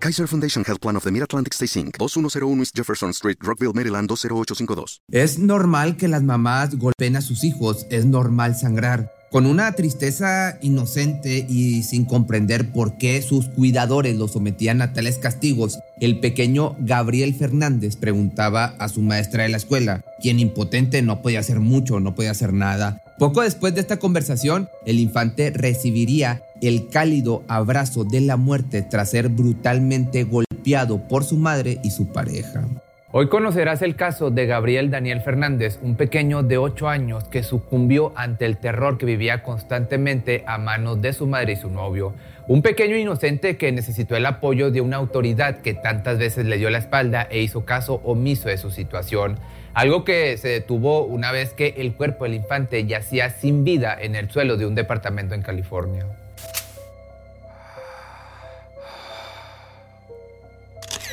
Kaiser Foundation Health Plan of the Mid-Atlantic Stay Inc., 2101 East Jefferson Street, Rockville, Maryland, 20852. Es normal que las mamás golpeen a sus hijos, es normal sangrar. Con una tristeza inocente y sin comprender por qué sus cuidadores lo sometían a tales castigos, el pequeño Gabriel Fernández preguntaba a su maestra de la escuela, quien impotente no podía hacer mucho, no podía hacer nada. Poco después de esta conversación, el infante recibiría el cálido abrazo de la muerte tras ser brutalmente golpeado por su madre y su pareja. Hoy conocerás el caso de Gabriel Daniel Fernández, un pequeño de 8 años que sucumbió ante el terror que vivía constantemente a manos de su madre y su novio. Un pequeño inocente que necesitó el apoyo de una autoridad que tantas veces le dio la espalda e hizo caso omiso de su situación. Algo que se detuvo una vez que el cuerpo del infante yacía sin vida en el suelo de un departamento en California.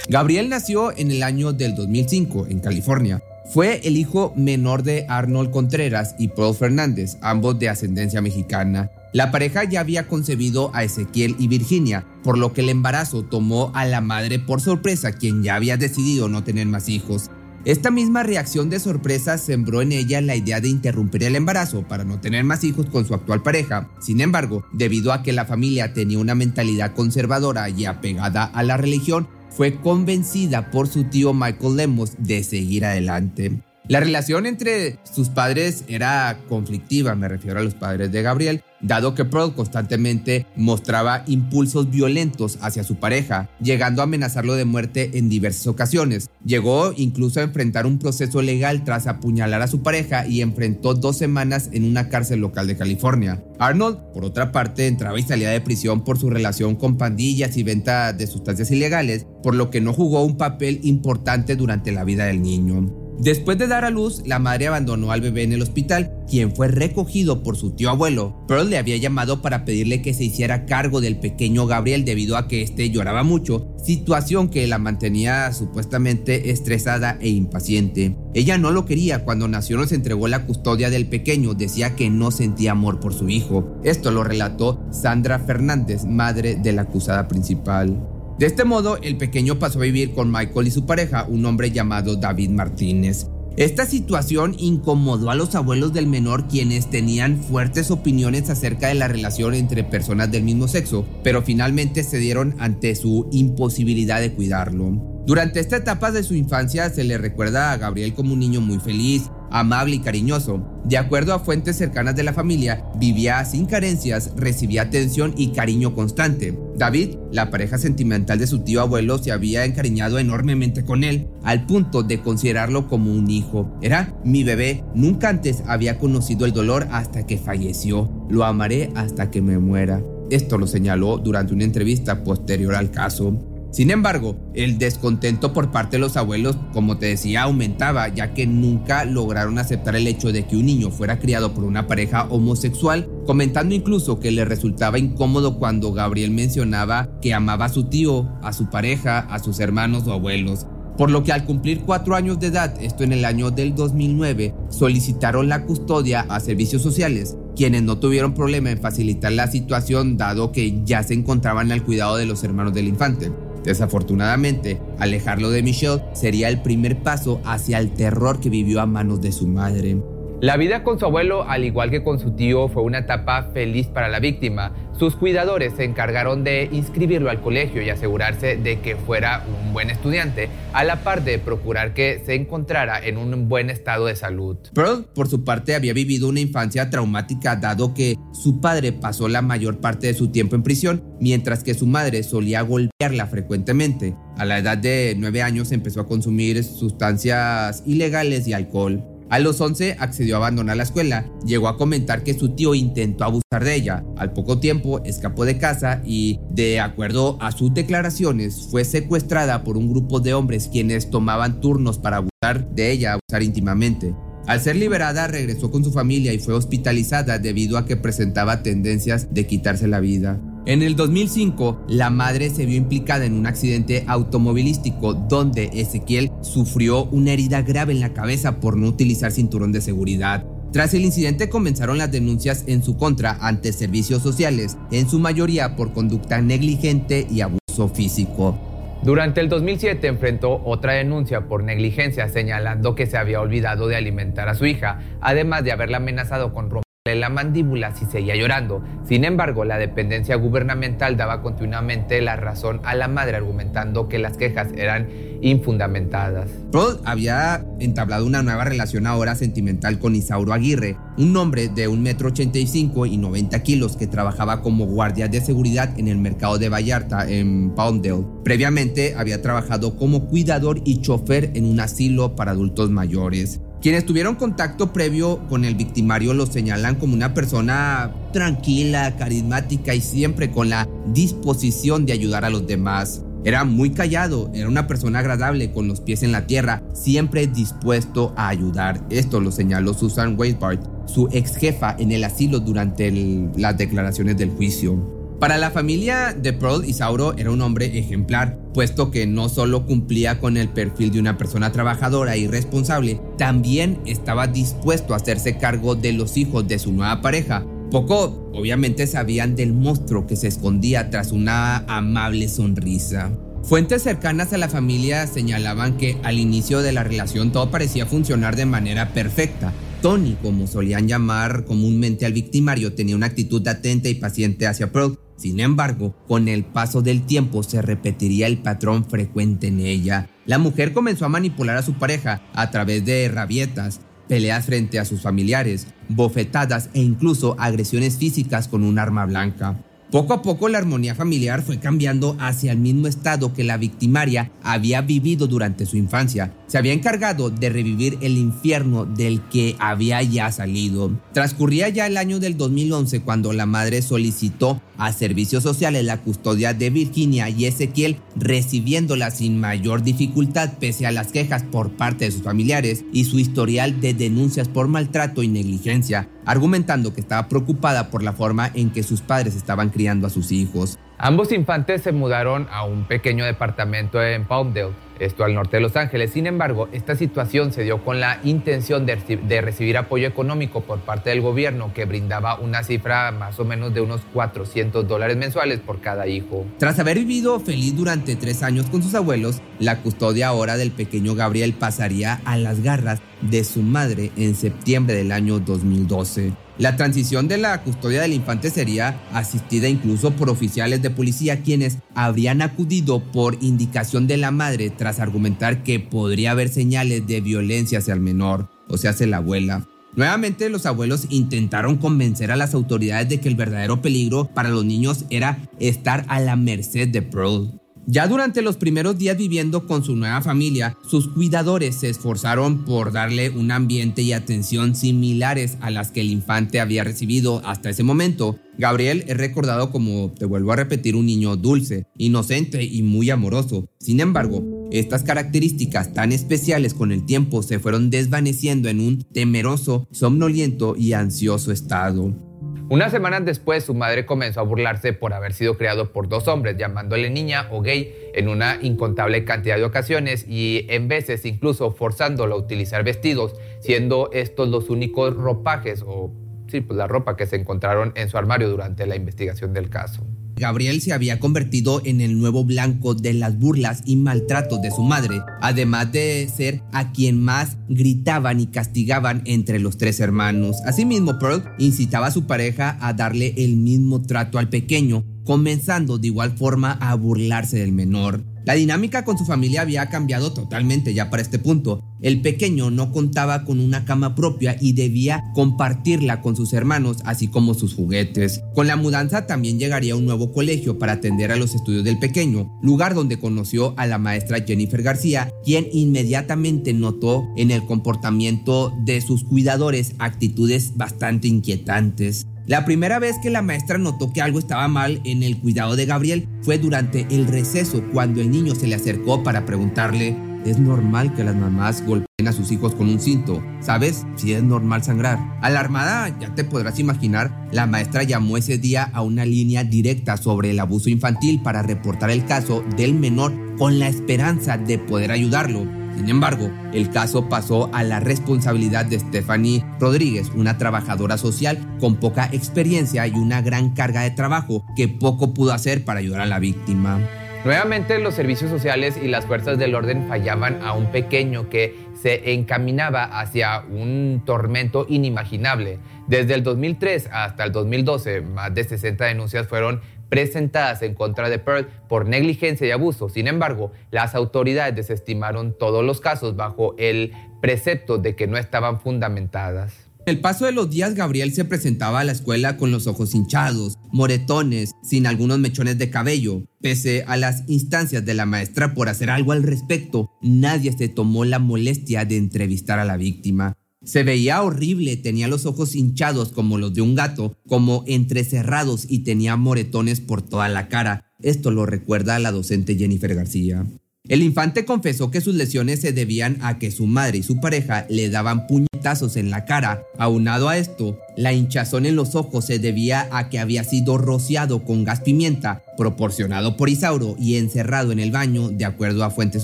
Gabriel nació en el año del 2005 en California. Fue el hijo menor de Arnold Contreras y Paul Fernández, ambos de ascendencia mexicana. La pareja ya había concebido a Ezequiel y Virginia, por lo que el embarazo tomó a la madre por sorpresa, quien ya había decidido no tener más hijos. Esta misma reacción de sorpresa sembró en ella la idea de interrumpir el embarazo para no tener más hijos con su actual pareja. Sin embargo, debido a que la familia tenía una mentalidad conservadora y apegada a la religión, fue convencida por su tío Michael Lemos de seguir adelante. La relación entre sus padres era conflictiva, me refiero a los padres de Gabriel, dado que Pearl constantemente mostraba impulsos violentos hacia su pareja, llegando a amenazarlo de muerte en diversas ocasiones. Llegó incluso a enfrentar un proceso legal tras apuñalar a su pareja y enfrentó dos semanas en una cárcel local de California. Arnold, por otra parte, entraba y salía de prisión por su relación con pandillas y venta de sustancias ilegales, por lo que no jugó un papel importante durante la vida del niño. Después de dar a luz, la madre abandonó al bebé en el hospital, quien fue recogido por su tío abuelo. Pearl le había llamado para pedirle que se hiciera cargo del pequeño Gabriel debido a que éste lloraba mucho, situación que la mantenía supuestamente estresada e impaciente. Ella no lo quería, cuando nació nos entregó la custodia del pequeño, decía que no sentía amor por su hijo. Esto lo relató Sandra Fernández, madre de la acusada principal. De este modo, el pequeño pasó a vivir con Michael y su pareja, un hombre llamado David Martínez. Esta situación incomodó a los abuelos del menor quienes tenían fuertes opiniones acerca de la relación entre personas del mismo sexo, pero finalmente cedieron ante su imposibilidad de cuidarlo. Durante esta etapa de su infancia se le recuerda a Gabriel como un niño muy feliz, amable y cariñoso. De acuerdo a fuentes cercanas de la familia, vivía sin carencias, recibía atención y cariño constante. David, la pareja sentimental de su tío abuelo, se había encariñado enormemente con él, al punto de considerarlo como un hijo. Era mi bebé, nunca antes había conocido el dolor hasta que falleció. Lo amaré hasta que me muera. Esto lo señaló durante una entrevista posterior al caso. Sin embargo, el descontento por parte de los abuelos, como te decía, aumentaba, ya que nunca lograron aceptar el hecho de que un niño fuera criado por una pareja homosexual, comentando incluso que le resultaba incómodo cuando Gabriel mencionaba que amaba a su tío, a su pareja, a sus hermanos o abuelos. Por lo que al cumplir cuatro años de edad, esto en el año del 2009, solicitaron la custodia a servicios sociales, quienes no tuvieron problema en facilitar la situación dado que ya se encontraban al cuidado de los hermanos del infante. Desafortunadamente, alejarlo de Michelle sería el primer paso hacia el terror que vivió a manos de su madre. La vida con su abuelo, al igual que con su tío, fue una etapa feliz para la víctima. Sus cuidadores se encargaron de inscribirlo al colegio y asegurarse de que fuera un buen estudiante, a la par de procurar que se encontrara en un buen estado de salud. Pearl, por su parte, había vivido una infancia traumática dado que su padre pasó la mayor parte de su tiempo en prisión, mientras que su madre solía golpearla frecuentemente. A la edad de nueve años empezó a consumir sustancias ilegales y alcohol. A los 11 accedió a abandonar la escuela, llegó a comentar que su tío intentó abusar de ella. Al poco tiempo escapó de casa y, de acuerdo a sus declaraciones, fue secuestrada por un grupo de hombres quienes tomaban turnos para abusar de ella, abusar íntimamente. Al ser liberada, regresó con su familia y fue hospitalizada debido a que presentaba tendencias de quitarse la vida. En el 2005, la madre se vio implicada en un accidente automovilístico donde Ezequiel sufrió una herida grave en la cabeza por no utilizar cinturón de seguridad. Tras el incidente comenzaron las denuncias en su contra ante servicios sociales, en su mayoría por conducta negligente y abuso físico. Durante el 2007 enfrentó otra denuncia por negligencia señalando que se había olvidado de alimentar a su hija, además de haberla amenazado con la mandíbula si seguía llorando. Sin embargo, la dependencia gubernamental daba continuamente la razón a la madre argumentando que las quejas eran infundamentadas. Rod había entablado una nueva relación ahora sentimental con Isauro Aguirre, un hombre de 1,85 m y 90 kilos que trabajaba como guardia de seguridad en el mercado de Vallarta en Palmdale. Previamente había trabajado como cuidador y chofer en un asilo para adultos mayores. Quienes tuvieron contacto previo con el victimario lo señalan como una persona tranquila, carismática y siempre con la disposición de ayudar a los demás. Era muy callado, era una persona agradable con los pies en la tierra, siempre dispuesto a ayudar. Esto lo señaló Susan Weisbart, su ex jefa en el asilo durante las declaraciones del juicio. Para la familia de Pearl, Isauro era un hombre ejemplar, puesto que no solo cumplía con el perfil de una persona trabajadora y responsable, también estaba dispuesto a hacerse cargo de los hijos de su nueva pareja. Poco, obviamente, sabían del monstruo que se escondía tras una amable sonrisa. Fuentes cercanas a la familia señalaban que al inicio de la relación todo parecía funcionar de manera perfecta, Tony, como solían llamar comúnmente al victimario, tenía una actitud atenta y paciente hacia Pearl. Sin embargo, con el paso del tiempo se repetiría el patrón frecuente en ella. La mujer comenzó a manipular a su pareja a través de rabietas, peleas frente a sus familiares, bofetadas e incluso agresiones físicas con un arma blanca. Poco a poco la armonía familiar fue cambiando hacia el mismo estado que la victimaria había vivido durante su infancia. Se había encargado de revivir el infierno del que había ya salido. Transcurría ya el año del 2011 cuando la madre solicitó a servicios sociales la custodia de Virginia y Ezequiel, recibiéndola sin mayor dificultad pese a las quejas por parte de sus familiares y su historial de denuncias por maltrato y negligencia, argumentando que estaba preocupada por la forma en que sus padres estaban criando a sus hijos. Ambos infantes se mudaron a un pequeño departamento en Palmdale, esto al norte de Los Ángeles. Sin embargo, esta situación se dio con la intención de, de, recibir apoyo económico por parte del gobierno que brindaba una cifra más o menos de unos 400 dólares mensuales por cada hijo. Tras haber vivido feliz durante tres años con sus abuelos, la custodia ahora del pequeño Gabriel pasaría a las garras de su madre en septiembre del año 2012. La transición de la custodia del infante sería asistida incluso por oficiales de policía quienes habrían acudido por indicación de la madre tras argumentar que podría haber señales de violencia hacia el menor, o sea, hacia la abuela. Nuevamente los abuelos intentaron convencer a las autoridades de que el verdadero peligro para los niños era estar a la merced de Pearl. Ya durante los primeros días viviendo con su nueva familia, sus cuidadores se esforzaron por darle un ambiente y atención similares a las que el infante había recibido hasta ese momento. Gabriel es recordado como, te vuelvo a repetir, un niño dulce, inocente y muy amoroso. Sin embargo, estas características tan especiales con el tiempo se fueron desvaneciendo en un temeroso, somnoliento y ansioso estado. Unas semanas después, su madre comenzó a burlarse por haber sido criado por dos hombres, llamándole niña o gay en una incontable cantidad de ocasiones y en veces incluso forzándolo a utilizar vestidos, siendo estos los únicos ropajes o sí, pues la ropa que se encontraron en su armario durante la investigación del caso. Gabriel se había convertido en el nuevo blanco de las burlas y maltratos de su madre, además de ser a quien más gritaban y castigaban entre los tres hermanos. Asimismo, Pearl incitaba a su pareja a darle el mismo trato al pequeño, comenzando de igual forma a burlarse del menor. La dinámica con su familia había cambiado totalmente ya para este punto. El pequeño no contaba con una cama propia y debía compartirla con sus hermanos, así como sus juguetes. Con la mudanza también llegaría un nuevo colegio para atender a los estudios del pequeño, lugar donde conoció a la maestra Jennifer García, quien inmediatamente notó en el comportamiento de sus cuidadores actitudes bastante inquietantes. La primera vez que la maestra notó que algo estaba mal en el cuidado de Gabriel fue durante el receso, cuando el niño se le acercó para preguntarle, ¿es normal que las mamás golpeen a sus hijos con un cinto? ¿Sabes si es normal sangrar? Alarmada, ya te podrás imaginar, la maestra llamó ese día a una línea directa sobre el abuso infantil para reportar el caso del menor con la esperanza de poder ayudarlo. Sin embargo, el caso pasó a la responsabilidad de Stephanie Rodríguez, una trabajadora social con poca experiencia y una gran carga de trabajo que poco pudo hacer para ayudar a la víctima. Nuevamente los servicios sociales y las fuerzas del orden fallaban a un pequeño que se encaminaba hacia un tormento inimaginable. Desde el 2003 hasta el 2012, más de 60 denuncias fueron presentadas en contra de Pearl por negligencia y abuso. Sin embargo, las autoridades desestimaron todos los casos bajo el precepto de que no estaban fundamentadas. El paso de los días, Gabriel se presentaba a la escuela con los ojos hinchados, moretones, sin algunos mechones de cabello. Pese a las instancias de la maestra por hacer algo al respecto, nadie se tomó la molestia de entrevistar a la víctima. Se veía horrible, tenía los ojos hinchados como los de un gato, como entrecerrados y tenía moretones por toda la cara. Esto lo recuerda la docente Jennifer García. El infante confesó que sus lesiones se debían a que su madre y su pareja le daban puñetazos en la cara. Aunado a esto, la hinchazón en los ojos se debía a que había sido rociado con gas pimienta, proporcionado por Isauro y encerrado en el baño, de acuerdo a fuentes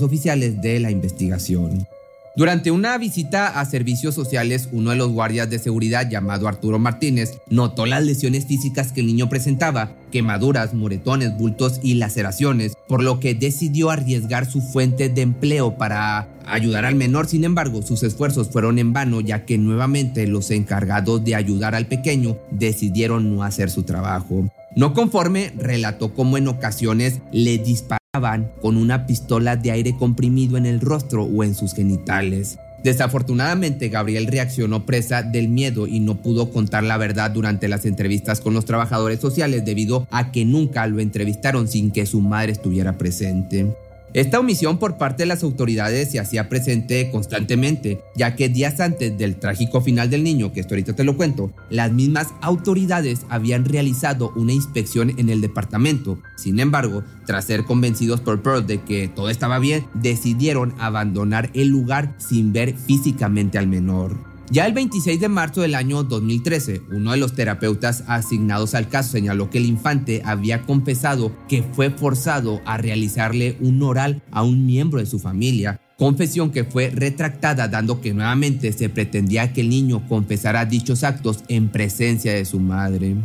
oficiales de la investigación. Durante una visita a servicios sociales, uno de los guardias de seguridad llamado Arturo Martínez notó las lesiones físicas que el niño presentaba, quemaduras, moretones, bultos y laceraciones, por lo que decidió arriesgar su fuente de empleo para ayudar al menor. Sin embargo, sus esfuerzos fueron en vano ya que nuevamente los encargados de ayudar al pequeño decidieron no hacer su trabajo. No conforme, relató cómo en ocasiones le dispararon con una pistola de aire comprimido en el rostro o en sus genitales. Desafortunadamente, Gabriel reaccionó presa del miedo y no pudo contar la verdad durante las entrevistas con los trabajadores sociales debido a que nunca lo entrevistaron sin que su madre estuviera presente. Esta omisión por parte de las autoridades se hacía presente constantemente, ya que días antes del trágico final del niño, que esto ahorita te lo cuento, las mismas autoridades habían realizado una inspección en el departamento. Sin embargo, tras ser convencidos por Pearl de que todo estaba bien, decidieron abandonar el lugar sin ver físicamente al menor. Ya el 26 de marzo del año 2013, uno de los terapeutas asignados al caso señaló que el infante había confesado que fue forzado a realizarle un oral a un miembro de su familia, confesión que fue retractada dando que nuevamente se pretendía que el niño confesara dichos actos en presencia de su madre.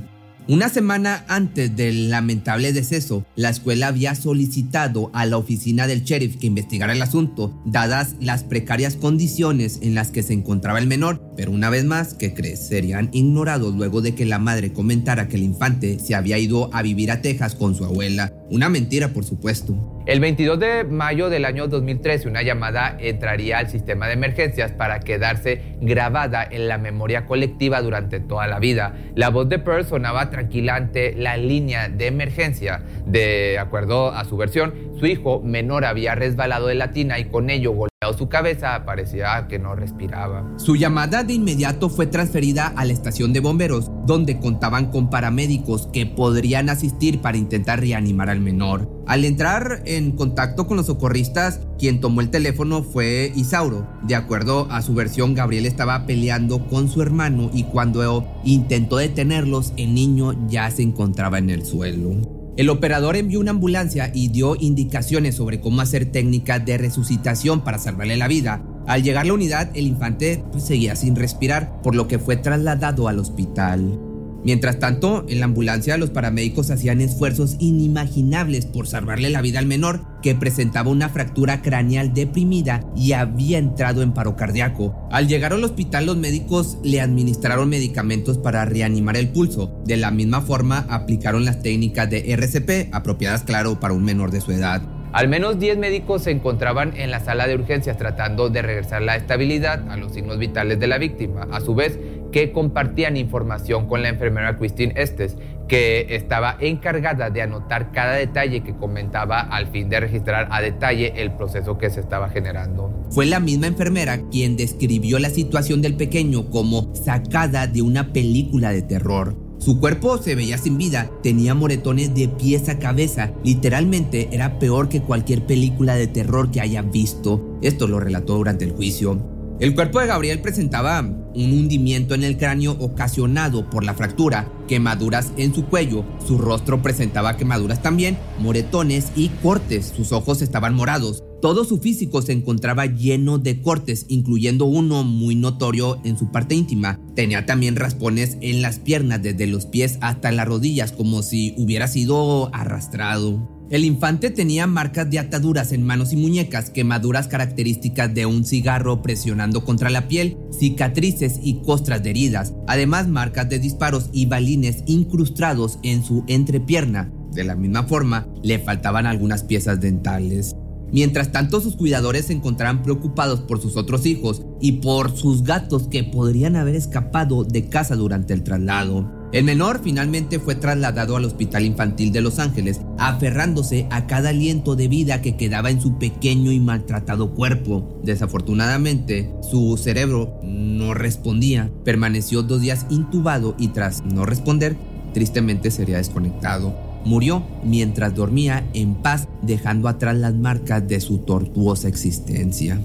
Una semana antes del lamentable deceso, la escuela había solicitado a la oficina del sheriff que investigara el asunto, dadas las precarias condiciones en las que se encontraba el menor, pero una vez más, ¿qué crees? Serían ignorados luego de que la madre comentara que el infante se había ido a vivir a Texas con su abuela. Una mentira, por supuesto. El 22 de mayo del año 2013, una llamada entraría al sistema de emergencias para quedarse grabada en la memoria colectiva durante toda la vida. La voz de Pearl sonaba tranquilante la línea de emergencia. De acuerdo a su versión, su hijo menor había resbalado de la tina y con ello su cabeza parecía que no respiraba. Su llamada de inmediato fue transferida a la estación de bomberos, donde contaban con paramédicos que podrían asistir para intentar reanimar al menor. Al entrar en contacto con los socorristas, quien tomó el teléfono fue Isauro. De acuerdo a su versión, Gabriel estaba peleando con su hermano y cuando intentó detenerlos, el niño ya se encontraba en el suelo. El operador envió una ambulancia y dio indicaciones sobre cómo hacer técnicas de resucitación para salvarle la vida. Al llegar a la unidad, el infante pues, seguía sin respirar, por lo que fue trasladado al hospital. Mientras tanto, en la ambulancia los paramédicos hacían esfuerzos inimaginables por salvarle la vida al menor, que presentaba una fractura craneal deprimida y había entrado en paro cardíaco. Al llegar al hospital los médicos le administraron medicamentos para reanimar el pulso. De la misma forma aplicaron las técnicas de RCP, apropiadas claro para un menor de su edad. Al menos 10 médicos se encontraban en la sala de urgencias tratando de regresar la estabilidad a los signos vitales de la víctima. A su vez, que compartían información con la enfermera Christine Estes, que estaba encargada de anotar cada detalle que comentaba al fin de registrar a detalle el proceso que se estaba generando. Fue la misma enfermera quien describió la situación del pequeño como sacada de una película de terror. Su cuerpo se veía sin vida, tenía moretones de pies a cabeza, literalmente era peor que cualquier película de terror que hayan visto. Esto lo relató durante el juicio. El cuerpo de Gabriel presentaba un hundimiento en el cráneo ocasionado por la fractura, quemaduras en su cuello, su rostro presentaba quemaduras también, moretones y cortes, sus ojos estaban morados. Todo su físico se encontraba lleno de cortes, incluyendo uno muy notorio en su parte íntima. Tenía también raspones en las piernas desde los pies hasta las rodillas, como si hubiera sido arrastrado. El infante tenía marcas de ataduras en manos y muñecas, quemaduras características de un cigarro presionando contra la piel, cicatrices y costras de heridas, además marcas de disparos y balines incrustados en su entrepierna. De la misma forma, le faltaban algunas piezas dentales. Mientras tanto, sus cuidadores se encontraban preocupados por sus otros hijos y por sus gatos que podrían haber escapado de casa durante el traslado. El menor finalmente fue trasladado al Hospital Infantil de Los Ángeles, aferrándose a cada aliento de vida que quedaba en su pequeño y maltratado cuerpo. Desafortunadamente, su cerebro no respondía, permaneció dos días intubado y tras no responder, tristemente sería desconectado. Murió mientras dormía en paz, dejando atrás las marcas de su tortuosa existencia.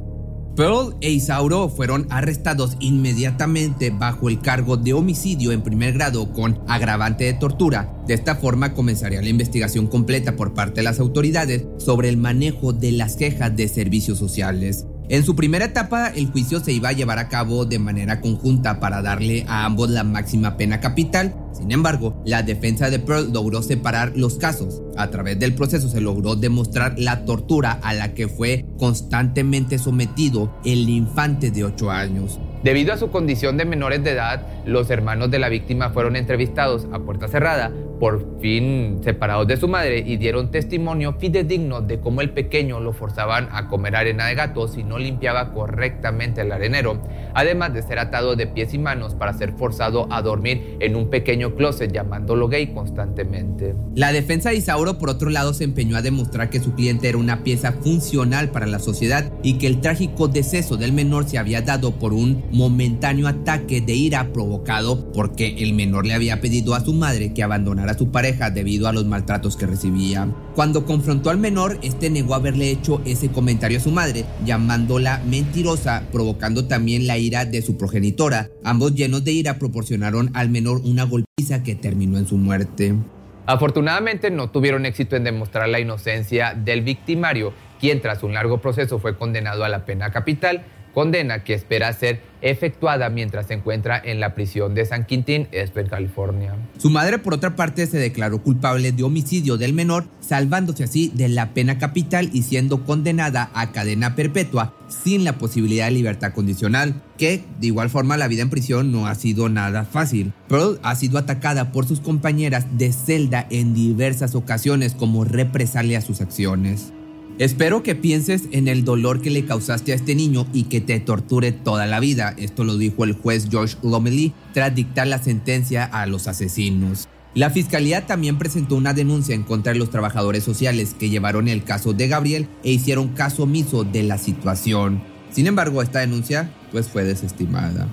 Pearl e Isauro fueron arrestados inmediatamente bajo el cargo de homicidio en primer grado con agravante de tortura. De esta forma comenzaría la investigación completa por parte de las autoridades sobre el manejo de las quejas de servicios sociales. En su primera etapa, el juicio se iba a llevar a cabo de manera conjunta para darle a ambos la máxima pena capital. Sin embargo, la defensa de Pearl logró separar los casos. A través del proceso se logró demostrar la tortura a la que fue constantemente sometido el infante de 8 años. Debido a su condición de menores de edad, los hermanos de la víctima fueron entrevistados a puerta cerrada, por fin separados de su madre, y dieron testimonio fidedigno de cómo el pequeño lo forzaban a comer arena de gato si no limpiaba correctamente el arenero, además de ser atado de pies y manos para ser forzado a dormir en un pequeño closet llamándolo gay constantemente. La defensa de Isauro, por otro lado, se empeñó a demostrar que su cliente era una pieza funcional para la sociedad y que el trágico deceso del menor se había dado por un momentáneo ataque de ira provocado porque el menor le había pedido a su madre que abandonara a su pareja debido a los maltratos que recibía. Cuando confrontó al menor, este negó haberle hecho ese comentario a su madre, llamándola mentirosa, provocando también la ira de su progenitora. Ambos llenos de ira proporcionaron al menor una golpiza que terminó en su muerte. Afortunadamente no tuvieron éxito en demostrar la inocencia del victimario, quien tras un largo proceso fue condenado a la pena capital, condena que espera ser efectuada mientras se encuentra en la prisión de San Quintín, en California. Su madre, por otra parte, se declaró culpable de homicidio del menor, salvándose así de la pena capital y siendo condenada a cadena perpetua sin la posibilidad de libertad condicional, que de igual forma la vida en prisión no ha sido nada fácil. Pearl ha sido atacada por sus compañeras de celda en diversas ocasiones como represalia a sus acciones. Espero que pienses en el dolor que le causaste a este niño y que te torture toda la vida. Esto lo dijo el juez George Lomely tras dictar la sentencia a los asesinos. La fiscalía también presentó una denuncia en contra de los trabajadores sociales que llevaron el caso de Gabriel e hicieron caso omiso de la situación. Sin embargo, esta denuncia pues fue desestimada.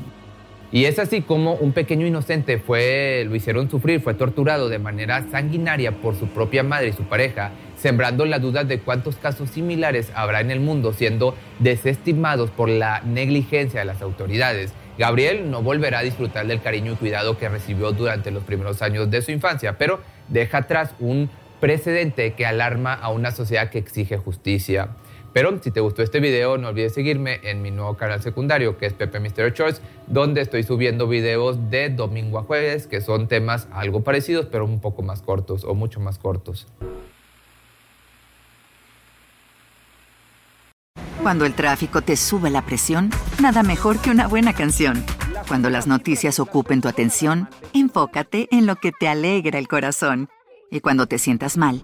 Y es así como un pequeño inocente fue, lo hicieron sufrir, fue torturado de manera sanguinaria por su propia madre y su pareja, sembrando la duda de cuántos casos similares habrá en el mundo siendo desestimados por la negligencia de las autoridades. Gabriel no volverá a disfrutar del cariño y cuidado que recibió durante los primeros años de su infancia, pero deja atrás un precedente que alarma a una sociedad que exige justicia. Pero si te gustó este video, no olvides seguirme en mi nuevo canal secundario, que es Pepe Misterio Choice, donde estoy subiendo videos de domingo a jueves, que son temas algo parecidos, pero un poco más cortos o mucho más cortos. Cuando el tráfico te sube la presión, nada mejor que una buena canción. Cuando las noticias ocupen tu atención, enfócate en lo que te alegra el corazón. Y cuando te sientas mal,